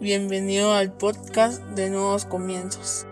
Bienvenido al podcast de Nuevos Comienzos.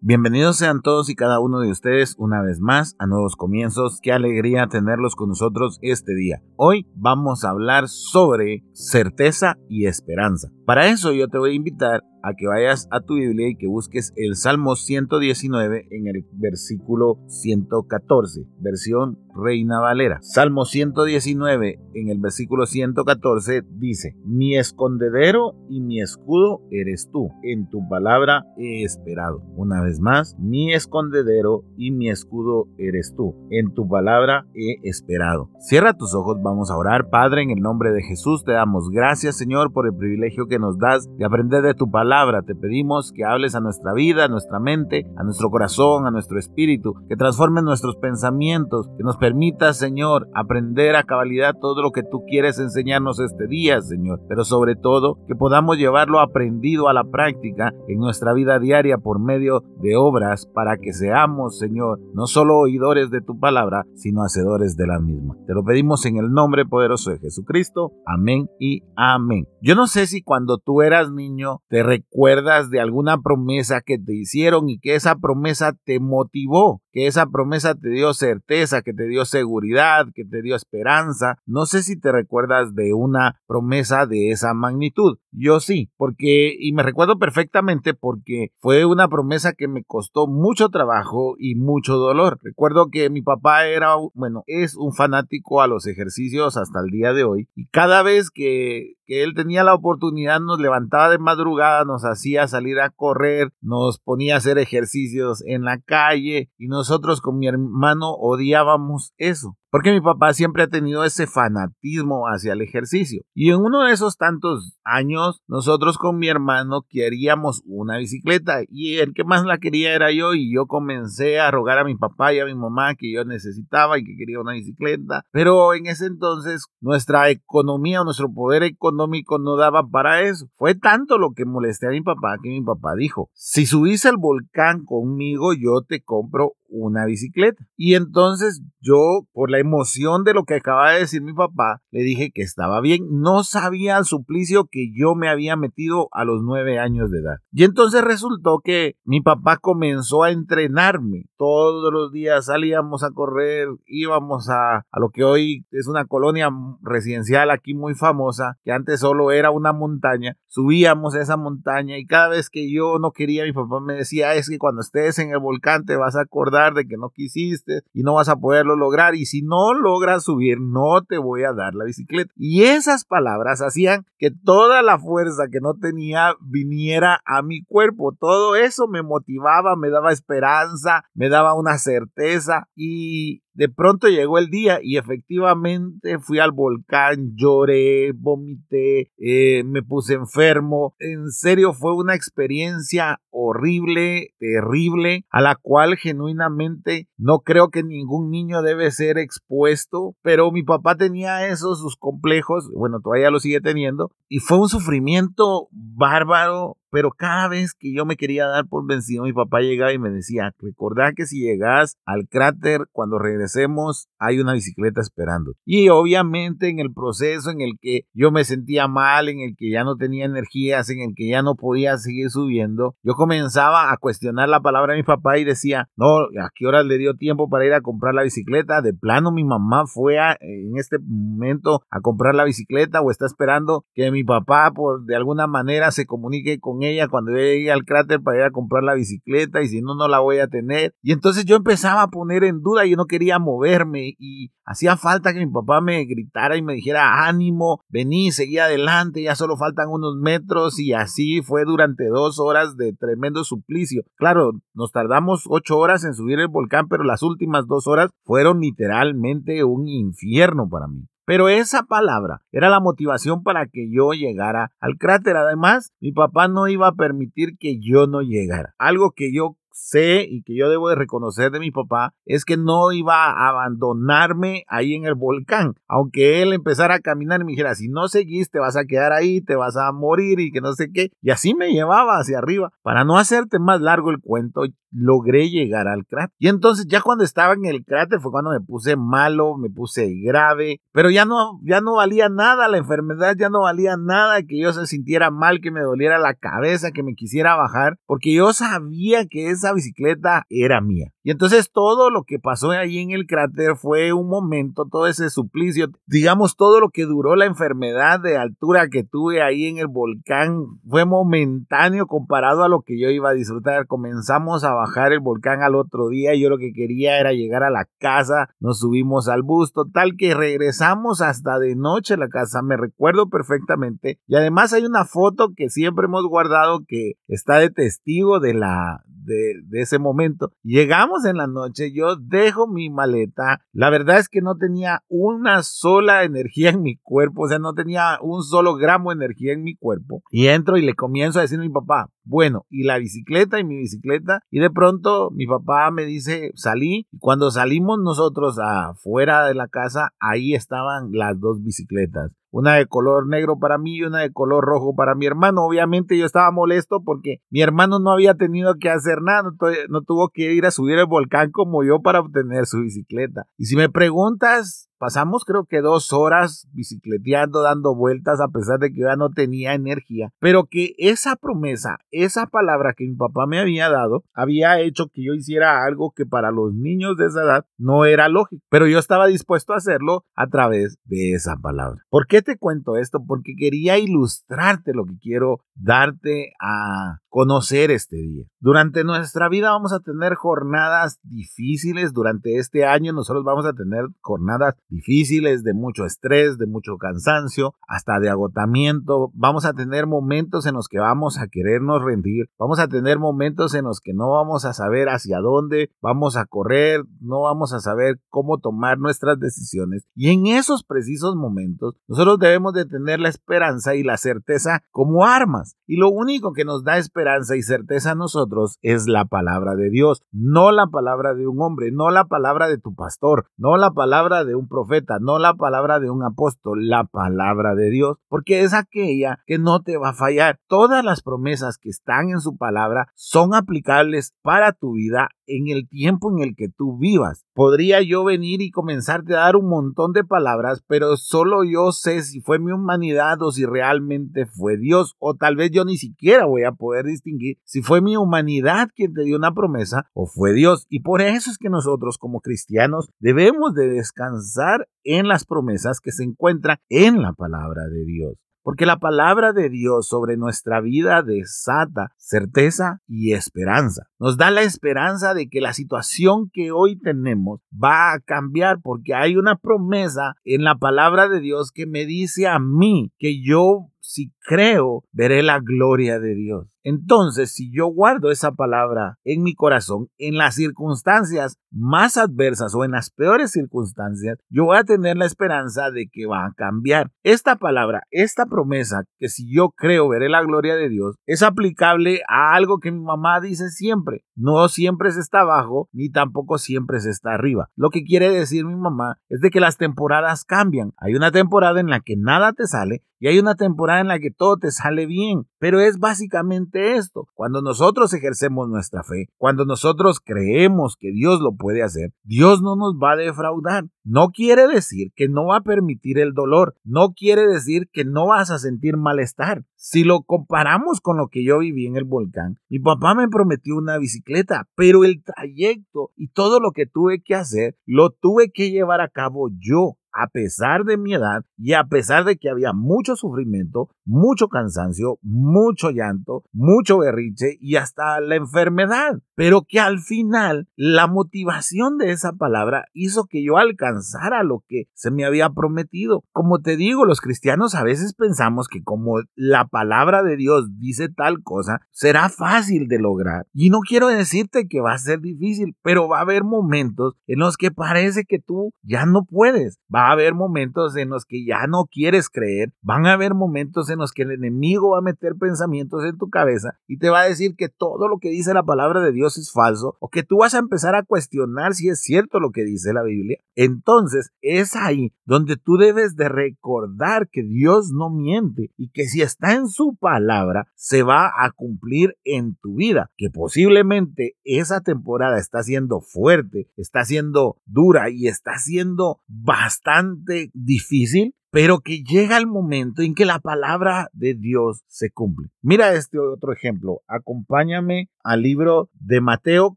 Bienvenidos sean todos y cada uno de ustedes una vez más a Nuevos Comienzos. Qué alegría tenerlos con nosotros este día. Hoy vamos a hablar sobre certeza y esperanza. Para eso yo te voy a invitar a que vayas a tu Biblia y que busques el Salmo 119 en el versículo 114, versión Reina Valera. Salmo 119 en el versículo 114 dice, mi escondedero y mi escudo eres tú, en tu palabra he esperado. Una vez más, mi escondedero y mi escudo eres tú, en tu palabra he esperado. Cierra tus ojos, vamos a orar. Padre, en el nombre de Jesús te damos gracias Señor por el privilegio que nos das de aprender de tu palabra te pedimos que hables a nuestra vida, a nuestra mente, a nuestro corazón, a nuestro espíritu, que transformes nuestros pensamientos, que nos permita, Señor, aprender a cabalidad todo lo que tú quieres enseñarnos este día, Señor. Pero sobre todo, que podamos llevarlo aprendido a la práctica en nuestra vida diaria por medio de obras para que seamos, Señor, no solo oidores de tu palabra, sino hacedores de la misma. Te lo pedimos en el nombre poderoso de Jesucristo. Amén y amén. Yo no sé si cuando tú eras niño te recuerdas de alguna promesa que te hicieron y que esa promesa te motivó, que esa promesa te dio certeza, que te dio seguridad, que te dio esperanza. No sé si te recuerdas de una promesa de esa magnitud. Yo sí, porque, y me recuerdo perfectamente porque fue una promesa que me costó mucho trabajo y mucho dolor. Recuerdo que mi papá era, bueno, es un fanático a los ejercicios hasta el día de hoy y cada vez que, que él tenía la oportunidad nos levantaba de madrugada, nos hacía salir a correr, nos ponía a hacer ejercicios en la calle y nosotros con mi hermano odiábamos eso. Porque mi papá siempre ha tenido ese fanatismo hacia el ejercicio. Y en uno de esos tantos años, nosotros con mi hermano queríamos una bicicleta. Y el que más la quería era yo. Y yo comencé a rogar a mi papá y a mi mamá que yo necesitaba y que quería una bicicleta. Pero en ese entonces, nuestra economía, nuestro poder económico no daba para eso. Fue tanto lo que molesté a mi papá que mi papá dijo, si subís al volcán conmigo, yo te compro una bicicleta. Y entonces yo, por la emoción de lo que acaba de decir mi papá, le dije que estaba bien. No sabía el suplicio que yo me había metido a los nueve años de edad. Y entonces resultó que mi papá comenzó a entrenarme. Todos los días salíamos a correr, íbamos a, a lo que hoy es una colonia residencial aquí muy famosa, que antes solo era una montaña. Subíamos esa montaña y cada vez que yo no quería, mi papá me decía, es que cuando estés en el volcán te vas a acordar de que no quisiste y no vas a poderlo lograr y si no logras subir no te voy a dar la bicicleta. Y esas palabras hacían que toda la fuerza que no tenía viniera a mi cuerpo. Todo eso me motivaba, me daba esperanza, me daba una certeza y de pronto llegó el día y efectivamente fui al volcán, lloré, vomité, eh, me puse enfermo. En serio fue una experiencia horrible, terrible, a la cual genuinamente no creo que ningún niño debe ser expuesto, pero mi papá tenía esos, sus complejos, bueno, todavía lo sigue teniendo, y fue un sufrimiento bárbaro, pero cada vez que yo me quería dar por vencido, mi papá llegaba y me decía, recordá que si llegas al cráter, cuando regresemos, hay una bicicleta esperando. Y obviamente en el proceso en el que yo me sentía mal, en el que ya no tenía energías, en el que ya no podía seguir subiendo, yo comenzaba a cuestionar la palabra de mi papá y decía, no, ¿a qué hora le dio tiempo para ir a comprar la bicicleta? De plano mi mamá fue en este momento a comprar la bicicleta o está esperando que mi papá por de alguna manera se comunique con ella cuando yo llegué al cráter para ir a comprar la bicicleta y si no, no la voy a tener. Y entonces yo empezaba a poner en duda, yo no quería moverme y hacía falta que mi papá me gritara y me dijera, ánimo, vení, seguí adelante, ya solo faltan unos metros y así fue durante dos horas de tremendo suplicio. Claro, nos tardamos ocho horas en subir el volcán, pero las últimas dos horas fueron literalmente un infierno para mí. Pero esa palabra era la motivación para que yo llegara al cráter. Además, mi papá no iba a permitir que yo no llegara. Algo que yo sé y que yo debo de reconocer de mi papá es que no iba a abandonarme ahí en el volcán. Aunque él empezara a caminar y me dijera, si no seguís, te vas a quedar ahí, te vas a morir y que no sé qué. Y así me llevaba hacia arriba. Para no hacerte más largo el cuento, logré llegar al cráter. Y entonces ya cuando estaba en el cráter fue cuando me puse malo, me puse grave, pero ya no, ya no valía nada, la enfermedad ya no valía nada, que yo se sintiera mal, que me doliera la cabeza, que me quisiera bajar, porque yo sabía que esa bicicleta era mía. Y entonces todo lo que pasó ahí en el cráter fue un momento, todo ese suplicio, digamos todo lo que duró la enfermedad de altura que tuve ahí en el volcán fue momentáneo comparado a lo que yo iba a disfrutar. Comenzamos a bajar el volcán al otro día yo lo que quería era llegar a la casa, nos subimos al bus, total que regresamos hasta de noche a la casa, me recuerdo perfectamente. Y además hay una foto que siempre hemos guardado que está de testigo de la de, ese momento. Llegamos en la noche, yo dejo mi maleta, la verdad es que no tenía una sola energía en mi cuerpo, o sea, no tenía un solo gramo de energía en mi cuerpo. Y entro y le comienzo a decir a mi papá, bueno, y la bicicleta y mi bicicleta. Y de pronto mi papá me dice, salí. Cuando salimos nosotros afuera de la casa, ahí estaban las dos bicicletas. Una de color negro para mí y una de color rojo para mi hermano. Obviamente yo estaba molesto porque mi hermano no había tenido que hacer nada, no, tuvo que ir a subir el volcán como yo para obtener su bicicleta. Y si me preguntas Pasamos creo que dos horas bicicleteando, dando vueltas, a pesar de que ya no tenía energía. Pero que esa promesa, esa palabra que mi papá me había dado, había hecho que yo hiciera algo que para los niños de esa edad no era lógico. Pero yo estaba dispuesto a hacerlo a través de esa palabra. ¿Por qué te cuento esto? Porque quería ilustrarte lo que quiero darte a conocer este día. Durante nuestra vida vamos a tener jornadas difíciles. Durante este año nosotros vamos a tener jornadas difíciles, de mucho estrés, de mucho cansancio, hasta de agotamiento. Vamos a tener momentos en los que vamos a querernos rendir. Vamos a tener momentos en los que no vamos a saber hacia dónde vamos a correr, no vamos a saber cómo tomar nuestras decisiones. Y en esos precisos momentos nosotros debemos de tener la esperanza y la certeza como armas. Y lo único que nos da esperanza y certeza a nosotros es la palabra de Dios, no la palabra de un hombre, no la palabra de tu pastor, no la palabra de un profeta no la palabra de un apóstol, la palabra de Dios, porque es aquella que no te va a fallar. Todas las promesas que están en su palabra son aplicables para tu vida en el tiempo en el que tú vivas. Podría yo venir y comenzarte a dar un montón de palabras, pero solo yo sé si fue mi humanidad o si realmente fue Dios, o tal vez yo ni siquiera voy a poder distinguir si fue mi humanidad quien te dio una promesa o fue Dios. Y por eso es que nosotros como cristianos debemos de descansar en las promesas que se encuentran en la palabra de Dios. Porque la palabra de Dios sobre nuestra vida desata certeza y esperanza. Nos da la esperanza de que la situación que hoy tenemos va a cambiar porque hay una promesa en la palabra de Dios que me dice a mí que yo si creo, veré la gloria de Dios. Entonces, si yo guardo esa palabra en mi corazón, en las circunstancias más adversas o en las peores circunstancias, yo voy a tener la esperanza de que va a cambiar. Esta palabra, esta promesa, que si yo creo veré la gloria de Dios, es aplicable a algo que mi mamá dice siempre. No siempre se está abajo, ni tampoco siempre se está arriba. Lo que quiere decir mi mamá es de que las temporadas cambian. Hay una temporada en la que nada te sale y hay una temporada en la que todo te sale bien. Pero es básicamente esto. Cuando nosotros ejercemos nuestra fe, cuando nosotros creemos que Dios lo puede hacer, Dios no nos va a defraudar. No quiere decir que no va a permitir el dolor. No quiere decir que no vas a sentir malestar. Si lo comparamos con lo que yo viví en el volcán, mi papá me prometió una bicicleta, pero el trayecto y todo lo que tuve que hacer, lo tuve que llevar a cabo yo a pesar de mi edad y a pesar de que había mucho sufrimiento, mucho cansancio, mucho llanto, mucho berriche y hasta la enfermedad, pero que al final la motivación de esa palabra hizo que yo alcanzara lo que se me había prometido. Como te digo, los cristianos a veces pensamos que como la palabra de Dios dice tal cosa, será fácil de lograr. Y no quiero decirte que va a ser difícil, pero va a haber momentos en los que parece que tú ya no puedes. Va a haber momentos en los que ya no quieres creer. Van a haber momentos en los que el enemigo va a meter pensamientos en tu cabeza y te va a decir que todo lo que dice la palabra de Dios es falso o que tú vas a empezar a cuestionar si es cierto lo que dice la Biblia. Entonces es ahí donde tú debes de recordar que Dios no miente y que si está en su palabra se va a cumplir en tu vida, que posiblemente esa temporada está siendo fuerte, está siendo dura y está siendo bastante difícil, pero que llega el momento en que la palabra de Dios se cumple. Mira este otro ejemplo. Acompáñame al libro de Mateo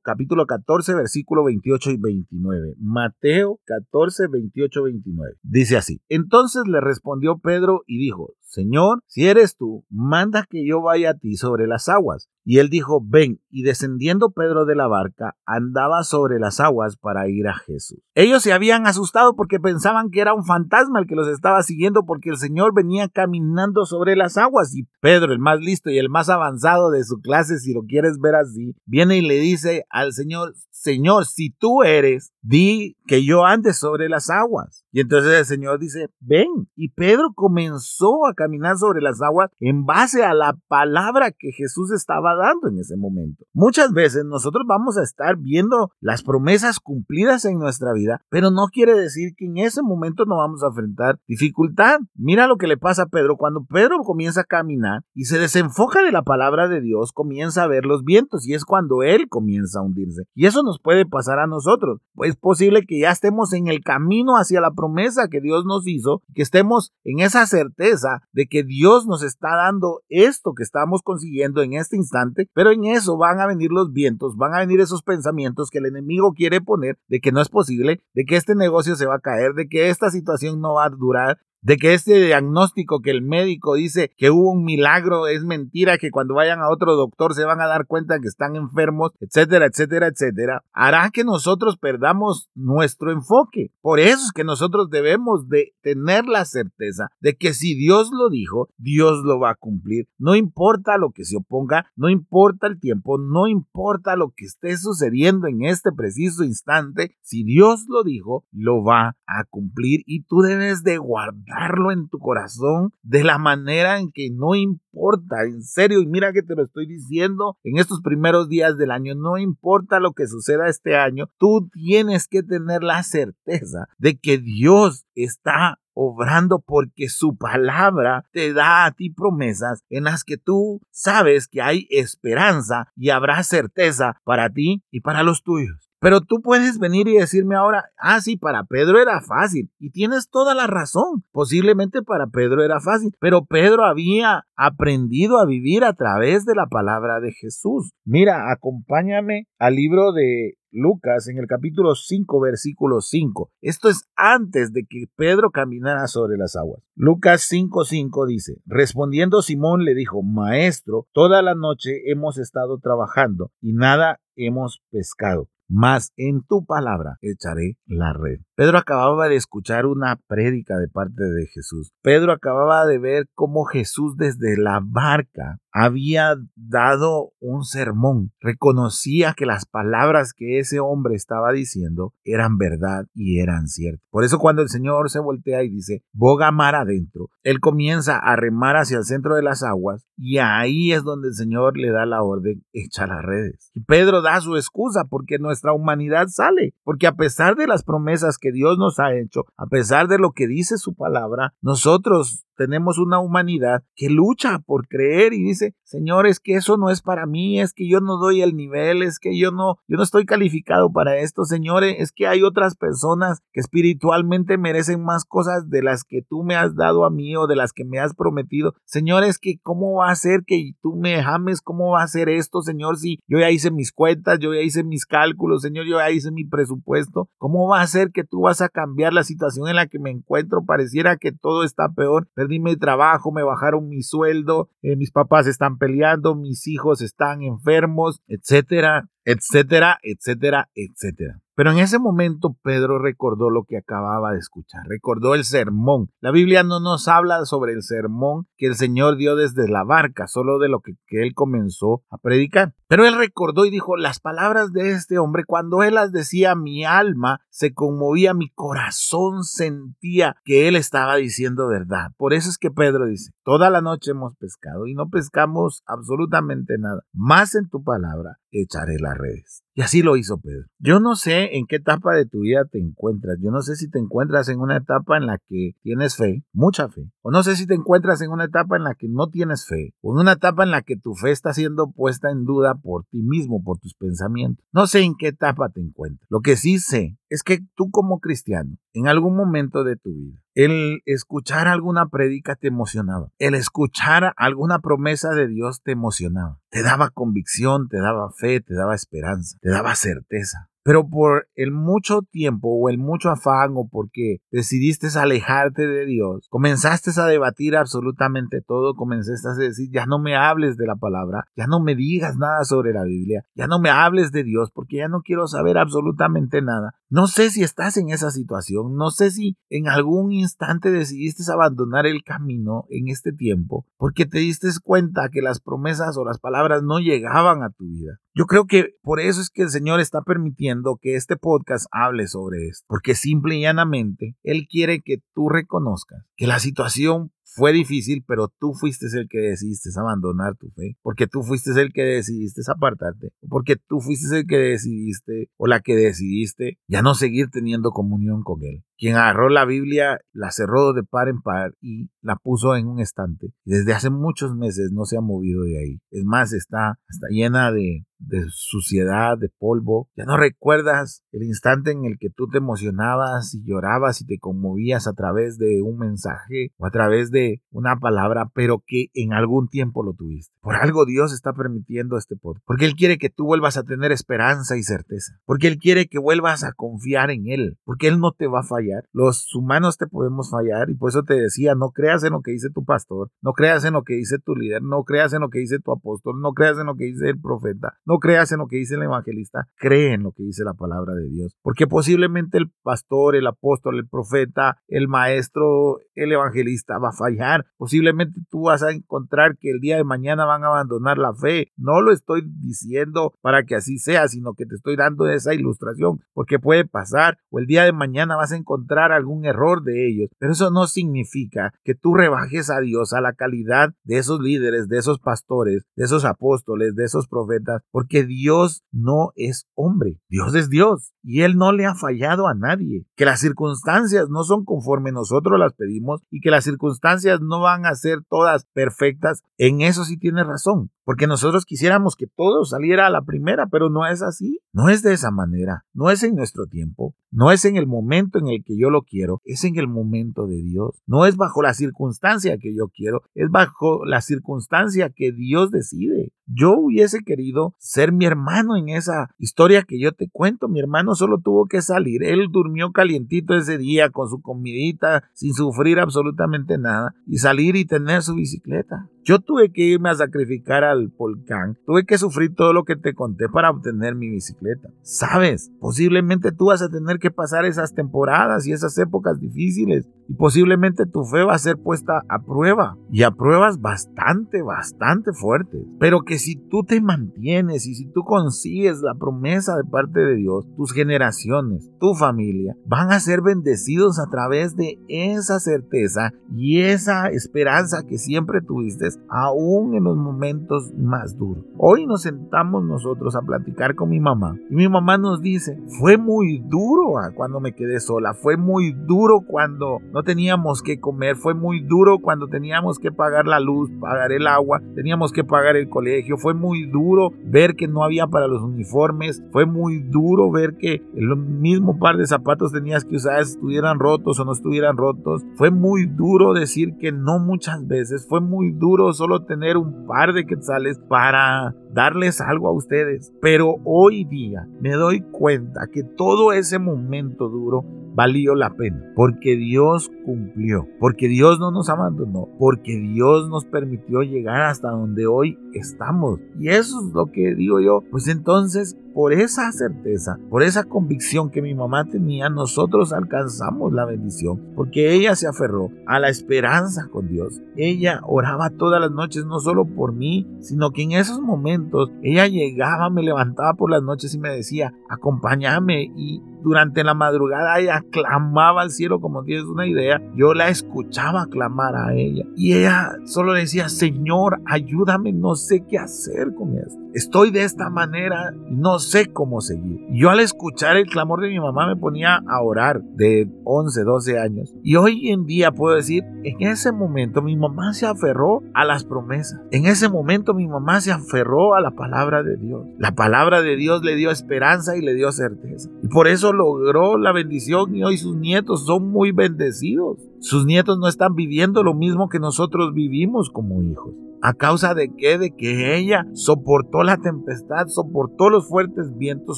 capítulo 14 versículo 28 y 29. Mateo 14 28 29. Dice así. Entonces le respondió Pedro y dijo, Señor, si eres tú, manda que yo vaya a ti sobre las aguas. Y él dijo, ven, y descendiendo Pedro de la barca, andaba sobre las aguas para ir a Jesús. Ellos se habían asustado porque pensaban que era un fantasma el que los estaba siguiendo porque el Señor venía caminando sobre las aguas. Y Pedro, el más listo y el más avanzado de su clase, si lo quieres ver así, viene y le dice al Señor, Señor, si tú eres, di que yo ande sobre las aguas. Y entonces el Señor dice, ven. Y Pedro comenzó a caminar sobre las aguas en base a la palabra que Jesús estaba dando en ese momento. Muchas veces nosotros vamos a estar viendo las promesas cumplidas en nuestra vida, pero no quiere decir que en ese momento no vamos a enfrentar dificultad. Mira lo que le pasa a Pedro. Cuando Pedro comienza a caminar y se desenfoca de la palabra de Dios, comienza a ver los vientos y es cuando él comienza a hundirse. Y eso nos puede pasar a nosotros. Es posible que ya estemos en el camino hacia la promesa que Dios nos hizo, que estemos en esa certeza de que Dios nos está dando esto que estamos consiguiendo en este instante, pero en eso van a venir los vientos, van a venir esos pensamientos que el enemigo quiere poner de que no es posible, de que este negocio se va a caer, de que esta situación no va a durar, de que este diagnóstico que el médico dice que hubo un milagro es mentira, que cuando vayan a otro doctor se van a dar cuenta que están enfermos, etcétera, etcétera, etcétera, hará que nosotros perdamos nuestro enfoque. Por eso es que nosotros debemos de tener la certeza de que si Dios lo dijo, Dios lo va a cumplir. No importa lo que se oponga, no importa el tiempo, no importa lo que esté sucediendo en este preciso instante, si Dios lo dijo, lo va a cumplir y tú debes de guardar en tu corazón de la manera en que no importa, en serio, y mira que te lo estoy diciendo en estos primeros días del año, no importa lo que suceda este año, tú tienes que tener la certeza de que Dios está obrando porque su palabra te da a ti promesas en las que tú sabes que hay esperanza y habrá certeza para ti y para los tuyos. Pero tú puedes venir y decirme ahora, ah, sí, para Pedro era fácil. Y tienes toda la razón. Posiblemente para Pedro era fácil. Pero Pedro había aprendido a vivir a través de la palabra de Jesús. Mira, acompáñame al libro de Lucas en el capítulo 5, versículo 5. Esto es antes de que Pedro caminara sobre las aguas. Lucas 5, 5 dice, respondiendo Simón le dijo, Maestro, toda la noche hemos estado trabajando y nada hemos pescado mas en tu palabra echaré la red. Pedro acababa de escuchar una prédica de parte de Jesús. Pedro acababa de ver cómo Jesús desde la barca había dado un sermón. Reconocía que las palabras que ese hombre estaba diciendo eran verdad y eran ciertas. Por eso cuando el Señor se voltea y dice, boga mar adentro, él comienza a remar hacia el centro de las aguas y ahí es donde el Señor le da la orden, echa las redes. Y Pedro da su excusa porque nuestra humanidad sale, porque a pesar de las promesas que Dios nos ha hecho, a pesar de lo que dice su palabra, nosotros tenemos una humanidad que lucha por creer y dice, Señor, es que eso no es para mí, es que yo no doy el nivel, es que yo no, yo no estoy calificado para esto, señores, es que hay otras personas que espiritualmente merecen más cosas de las que tú me has dado a mí o de las que me has prometido. Señor, es que cómo va a ser que tú me ames, cómo va a ser esto, Señor, si yo ya hice mis cuentas, yo ya hice mis cálculos, Señor, yo ya hice mi presupuesto, ¿cómo va a ser que tú vas a cambiar la situación en la que me encuentro? Pareciera que todo está peor perdí mi trabajo, me bajaron mi sueldo, eh, mis papás están peleando, mis hijos están enfermos, etcétera. Etcétera, etcétera, etcétera. Pero en ese momento Pedro recordó lo que acababa de escuchar, recordó el sermón. La Biblia no nos habla sobre el sermón que el Señor dio desde la barca, solo de lo que, él comenzó a predicar. Pero él recordó y dijo, las palabras de este hombre, cuando él las decía, mi alma se conmovía, mi corazón sentía que él estaba diciendo verdad. Por eso es que Pedro dice, toda la noche hemos pescado y no pescamos absolutamente nada. Más en tu palabra echaré las redes. Y así lo hizo Pedro. Yo no sé en qué etapa de tu vida te encuentras. Yo no sé si te encuentras en una etapa en la que tienes fe, mucha fe. O no sé si te encuentras en una etapa en la que no tienes fe. O en una etapa en la que tu fe está siendo puesta en duda por ti mismo, por tus pensamientos. No sé en qué etapa te encuentras. Lo que sí sé es que tú como cristiano, en algún momento de tu vida, el escuchar alguna prédica te emocionaba. El escuchar alguna promesa de Dios te emocionaba. Te daba convicción, te daba fe, te daba esperanza, te daba certeza. Pero por el mucho tiempo o el mucho afán o porque decidiste alejarte de Dios, comenzaste a debatir absolutamente todo, comenzaste a decir, ya no me hables de la palabra, ya no me digas nada sobre la Biblia, ya no me hables de Dios porque ya no quiero saber absolutamente nada. No sé si estás en esa situación, no sé si en algún instante decidiste abandonar el camino en este tiempo porque te diste cuenta que las promesas o las palabras no llegaban a tu vida. Yo creo que por eso es que el Señor está permitiendo que este podcast hable sobre esto, porque simple y llanamente Él quiere que tú reconozcas que la situación fue difícil, pero tú fuiste el que decidiste abandonar tu fe, porque tú fuiste el que decidiste apartarte, porque tú fuiste el que decidiste o la que decidiste ya no seguir teniendo comunión con Él. Quien agarró la Biblia, la cerró de par en par y la puso en un estante. Desde hace muchos meses no se ha movido de ahí. Es más, está, está llena de, de suciedad, de polvo. Ya no recuerdas el instante en el que tú te emocionabas y llorabas y te conmovías a través de un mensaje o a través de una palabra, pero que en algún tiempo lo tuviste. Por algo Dios está permitiendo este podcast. Porque Él quiere que tú vuelvas a tener esperanza y certeza. Porque Él quiere que vuelvas a confiar en Él. Porque Él no te va a fallar. Los humanos te podemos fallar y por eso te decía, no creas en lo que dice tu pastor, no creas en lo que dice tu líder, no creas en lo que dice tu apóstol, no creas en lo que dice el profeta, no creas en lo que dice el evangelista, cree en lo que dice la palabra de Dios. Porque posiblemente el pastor, el apóstol, el profeta, el maestro, el evangelista va a fallar. Posiblemente tú vas a encontrar que el día de mañana van a abandonar la fe. No lo estoy diciendo para que así sea, sino que te estoy dando esa ilustración, porque puede pasar o el día de mañana vas a encontrar algún error de ellos. Pero eso no significa que tú rebajes a Dios a la calidad de esos líderes, de esos pastores, de esos apóstoles, de esos profetas, porque Dios no es hombre, Dios es Dios y Él no le ha fallado a nadie. Que las circunstancias no son conforme nosotros las pedimos y que las circunstancias no van a ser todas perfectas, en eso sí tiene razón. Porque nosotros quisiéramos que todo saliera a la primera, pero no es así. No es de esa manera. No es en nuestro tiempo. No es en el momento en el que yo lo quiero. Es en el momento de Dios. No es bajo la circunstancia que yo quiero. Es bajo la circunstancia que Dios decide. Yo hubiese querido ser mi hermano en esa historia que yo te cuento. Mi hermano solo tuvo que salir. Él durmió calientito ese día con su comidita sin sufrir absolutamente nada y salir y tener su bicicleta. Yo tuve que irme a sacrificar al volcán. Tuve que sufrir todo lo que te conté para obtener mi bicicleta. Sabes, posiblemente tú vas a tener que pasar esas temporadas y esas épocas difíciles y posiblemente tu fe va a ser puesta a prueba y a pruebas bastante, bastante fuertes. Pero que si tú te mantienes y si tú consigues la promesa de parte de Dios, tus generaciones, tu familia, van a ser bendecidos a través de esa certeza y esa esperanza que siempre tuviste, aún en los momentos más duros. Hoy nos sentamos nosotros a platicar con mi mamá y mi mamá nos dice, fue muy duro ah, cuando me quedé sola, fue muy duro cuando no teníamos que comer, fue muy duro cuando teníamos que pagar la luz, pagar el agua, teníamos que pagar el colegio, fue muy duro ver que no había para los uniformes, fue muy duro ver que el mismo par de zapatos tenías que usar estuvieran rotos o no estuvieran rotos, fue muy duro decir que no muchas veces, fue muy duro solo tener un par de quetzales para darles algo a ustedes. Pero hoy día me doy cuenta que todo ese momento duro valió la pena, porque Dios cumplió, porque Dios no nos abandonó, porque Dios nos permitió llegar hasta donde hoy estamos. Y eso es lo que digo yo, pues entonces por esa certeza, por esa convicción que mi mamá tenía, nosotros alcanzamos la bendición, porque ella se aferró a la esperanza con Dios. Ella oraba todas las noches, no solo por mí, sino que en esos momentos ella llegaba, me levantaba por las noches y me decía, acompáñame y durante la madrugada ella clamaba al cielo, como tienes una idea, yo la escuchaba clamar a ella. Y ella solo decía, Señor, ayúdame, no sé qué hacer con esto. Estoy de esta manera no sé cómo seguir. Yo al escuchar el clamor de mi mamá me ponía a orar de 11, 12 años. Y hoy en día puedo decir, en ese momento mi mamá se aferró a las promesas. En ese momento mi mamá se aferró a la palabra de Dios. La palabra de Dios le dio esperanza y le dio certeza. Y por eso logró la bendición y hoy sus nietos son muy bendecidos. Sus nietos no están viviendo lo mismo que nosotros vivimos como hijos. ¿A causa de qué? De que ella soportó la tempestad, soportó los fuertes vientos,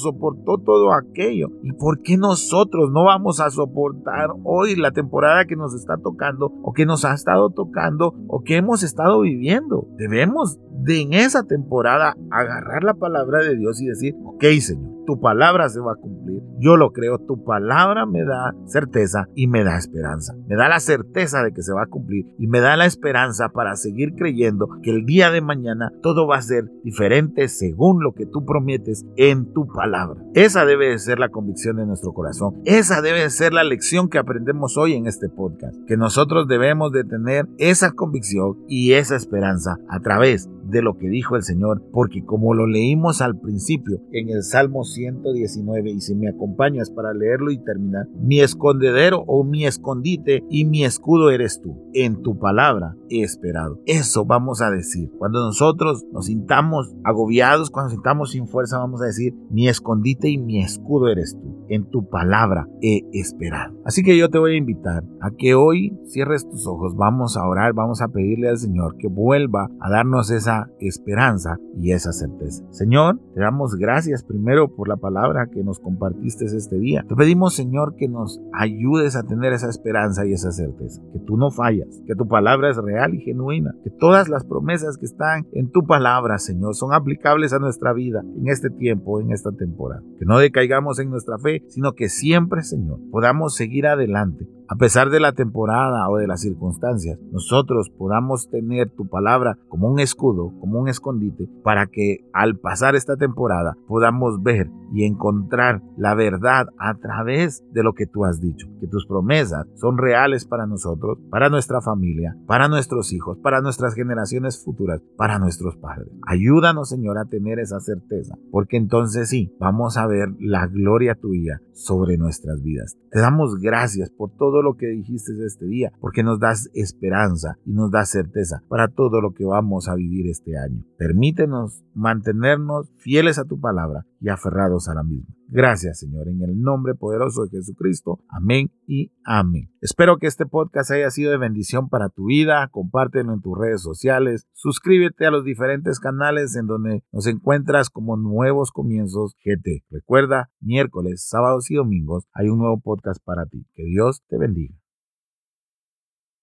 soportó todo aquello. ¿Y por qué nosotros no vamos a soportar hoy la temporada que nos está tocando o que nos ha estado tocando o que hemos estado viviendo? Debemos de en esa temporada agarrar la palabra de Dios y decir, ok Señor, tu palabra se va a cumplir. Yo lo creo, tu palabra me da certeza y me da esperanza. Me da la certeza de que se va a cumplir y me da la esperanza para seguir creyendo que el día de mañana todo va a ser diferente según lo que tú prometes en tu palabra. Esa debe de ser la convicción de nuestro corazón. Esa debe de ser la lección que aprendemos hoy en este podcast. Que nosotros debemos de tener esa convicción y esa esperanza a través de lo que dijo el Señor, porque como lo leímos al principio en el Salmo 119, y si me acompañas para leerlo y terminar, mi escondedero o mi escondite y mi escudo eres tú. En tu palabra he esperado. Eso vamos a decir. Cuando nosotros nos sintamos agobiados, cuando nos sintamos sin fuerza, vamos a decir, mi escondite y mi escudo eres tú. En tu palabra he esperado. Así que yo te voy a invitar a que hoy cierres tus ojos, vamos a orar, vamos a pedirle al Señor que vuelva a darnos esa esperanza y esa certeza. Señor, te damos gracias primero por la palabra que nos compartiste este día. Te pedimos, Señor, que nos ayudes a tener esa esperanza y esa certeza, que tú no fallas, que tu palabra es real y genuina, que todas las promesas que están en tu palabra, Señor, son aplicables a nuestra vida en este tiempo, en esta temporada. Que no decaigamos en nuestra fe, sino que siempre, Señor, podamos seguir adelante a pesar de la temporada o de las circunstancias, nosotros podamos tener tu palabra como un escudo, como un escondite, para que al pasar esta temporada podamos ver y encontrar la verdad a través de lo que tú has dicho, que tus promesas son reales para nosotros, para nuestra familia, para nuestros hijos, para nuestras generaciones futuras, para nuestros padres. Ayúdanos, Señor, a tener esa certeza, porque entonces sí, vamos a ver la gloria tuya sobre nuestras vidas. Te damos gracias por todo lo que dijiste este día, porque nos das esperanza y nos das certeza para todo lo que vamos a vivir este año. Permítenos mantenernos fieles a tu palabra y aferrados a la misma. Gracias, Señor, en el nombre poderoso de Jesucristo. Amén y amén. Espero que este podcast haya sido de bendición para tu vida. Compártelo en tus redes sociales. Suscríbete a los diferentes canales en donde nos encuentras como Nuevos Comienzos GT. Recuerda, miércoles, sábados y domingos hay un nuevo podcast para ti. Que Dios te bendiga.